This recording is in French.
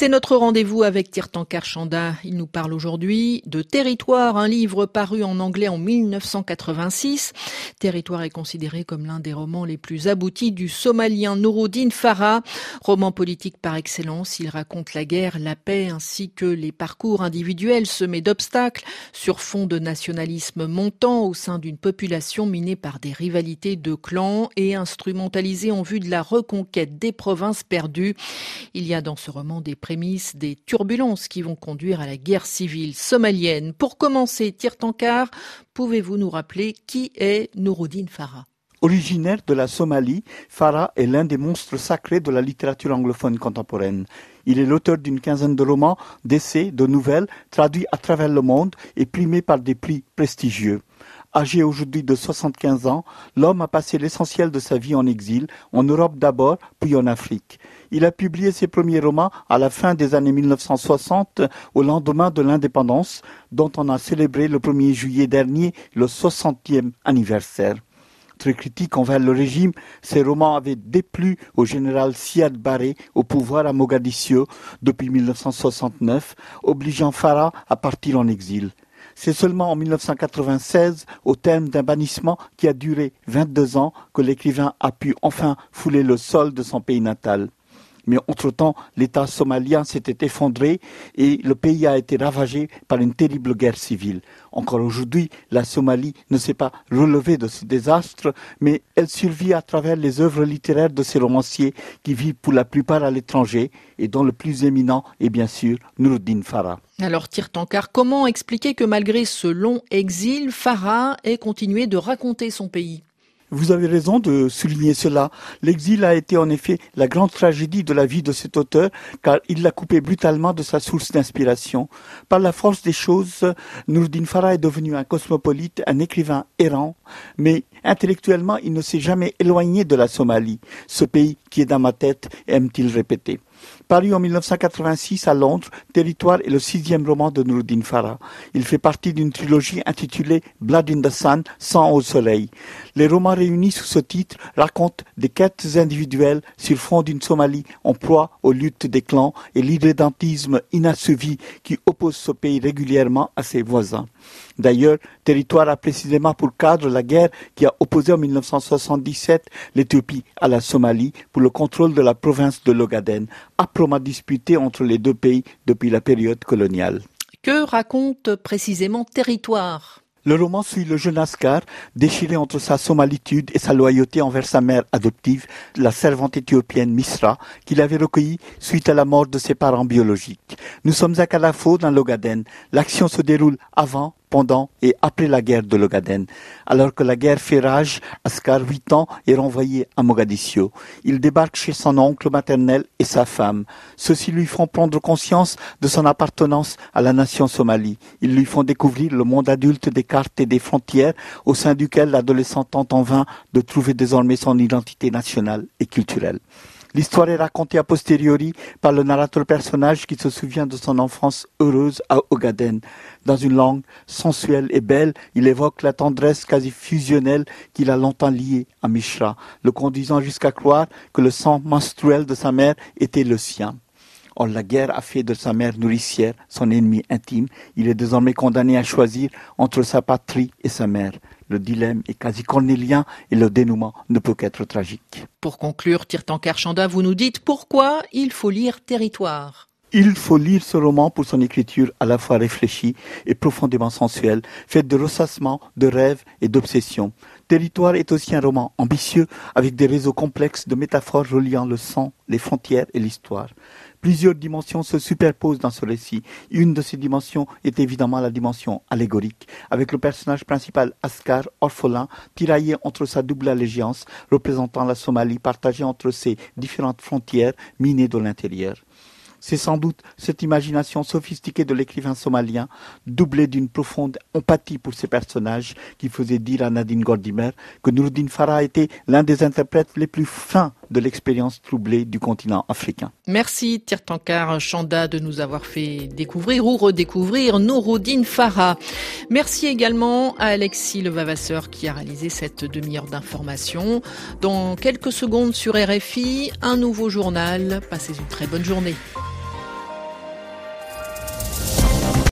C'est notre rendez-vous avec Tirtankar Chanda. Il nous parle aujourd'hui de Territoire, un livre paru en anglais en 1986. Territoire est considéré comme l'un des romans les plus aboutis du Somalien Nouroudine Farah. Roman politique par excellence, il raconte la guerre, la paix ainsi que les parcours individuels semés d'obstacles sur fond de nationalisme montant au sein d'une population minée par des rivalités de clans et instrumentalisée en vue de la reconquête des provinces perdues. Il y a dans ce roman des des turbulences qui vont conduire à la guerre civile somalienne. Pour commencer, Tirtankar, pouvez-vous nous rappeler qui est Nouroudine Farah? Originaire de la Somalie, Farah est l'un des monstres sacrés de la littérature anglophone contemporaine. Il est l'auteur d'une quinzaine de romans, d'essais, de nouvelles, traduits à travers le monde et primés par des prix prestigieux. Âgé aujourd'hui de 75 ans, l'homme a passé l'essentiel de sa vie en exil, en Europe d'abord, puis en Afrique. Il a publié ses premiers romans à la fin des années 1960, au lendemain de l'indépendance, dont on a célébré le 1er juillet dernier le 60e anniversaire. Très critique envers le régime, ses romans avaient déplu au général Siad Barré au pouvoir à Mogadiscio depuis 1969, obligeant Farah à partir en exil. C'est seulement en 1996, au terme d'un bannissement qui a duré 22 ans, que l'écrivain a pu enfin fouler le sol de son pays natal. Mais entre-temps, l'État somalien s'était effondré et le pays a été ravagé par une terrible guerre civile. Encore aujourd'hui, la Somalie ne s'est pas relevée de ce désastre, mais elle survit à travers les œuvres littéraires de ces romanciers qui vivent pour la plupart à l'étranger et dont le plus éminent est bien sûr Nuruddin Farah. Alors Tirtankar, comment expliquer que malgré ce long exil, Farah ait continué de raconter son pays? Vous avez raison de souligner cela. L'exil a été en effet la grande tragédie de la vie de cet auteur, car il l'a coupé brutalement de sa source d'inspiration. Par la force des choses, Nourdin Farah est devenu un cosmopolite, un écrivain errant, mais intellectuellement, il ne s'est jamais éloigné de la Somalie, ce pays dans ma tête, aime-t-il répéter. Paru en 1986 à Londres, Territoire est le sixième roman de Nuruddin Farah. Il fait partie d'une trilogie intitulée Blood in the Sun, Sang au soleil. Les romans réunis sous ce titre racontent des quêtes individuelles sur fond d'une Somalie en proie aux luttes des clans et l'irrédentisme inassouvi qui oppose ce pays régulièrement à ses voisins. D'ailleurs, Territoire a précisément pour cadre la guerre qui a opposé en 1977 l'Éthiopie à la Somalie pour le contrôle de la province de l'Ogaden, âprement disputée entre les deux pays depuis la période coloniale. Que raconte précisément Territoire? Le roman suit le jeune Ascar, déchiré entre sa somalitude et sa loyauté envers sa mère adoptive, la servante éthiopienne Misra, qu'il avait recueillie suite à la mort de ses parents biologiques. Nous sommes à Kalafo, dans l'Ogaden. L'action se déroule avant, pendant et après la guerre de l'Ogaden. Alors que la guerre fait rage, Ascar, huit ans, est renvoyé à Mogadiscio. Il débarque chez son oncle maternel et sa femme. Ceux-ci lui font prendre conscience de son appartenance à la nation somalie. Ils lui font découvrir le monde adulte des cartes et des frontières au sein duquel l'adolescent tente en vain de trouver désormais son identité nationale et culturelle. L'histoire est racontée a posteriori par le narrateur personnage qui se souvient de son enfance heureuse à Ogaden. Dans une langue sensuelle et belle, il évoque la tendresse quasi fusionnelle qu'il a longtemps liée à Mishra, le conduisant jusqu'à croire que le sang menstruel de sa mère était le sien. Or, la guerre a fait de sa mère nourricière son ennemi intime. Il est désormais condamné à choisir entre sa patrie et sa mère. Le dilemme est quasi cornélien et le dénouement ne peut qu'être tragique. Pour conclure, Tirtankar Chanda, vous nous dites pourquoi il faut lire Territoire. Il faut lire ce roman pour son écriture à la fois réfléchie et profondément sensuelle, faite de ressassements, de rêves et d'obsessions. Territoire est aussi un roman ambitieux avec des réseaux complexes de métaphores reliant le sang, les frontières et l'histoire. Plusieurs dimensions se superposent dans ce récit. Une de ces dimensions est évidemment la dimension allégorique, avec le personnage principal Ascar, orphelin, tiraillé entre sa double allégeance, représentant la Somalie partagée entre ses différentes frontières minées de l'intérieur. C'est sans doute cette imagination sophistiquée de l'écrivain somalien, doublée d'une profonde empathie pour ces personnages, qui faisait dire à Nadine Gordimer que Nouruddin Farah était l'un des interprètes les plus fins de l'expérience troublée du continent africain. Merci Tirtankar Chanda de nous avoir fait découvrir ou redécouvrir Nouruddin Farah. Merci également à Alexis Levavasseur qui a réalisé cette demi-heure d'information. Dans quelques secondes sur RFI, un nouveau journal. Passez une très bonne journée.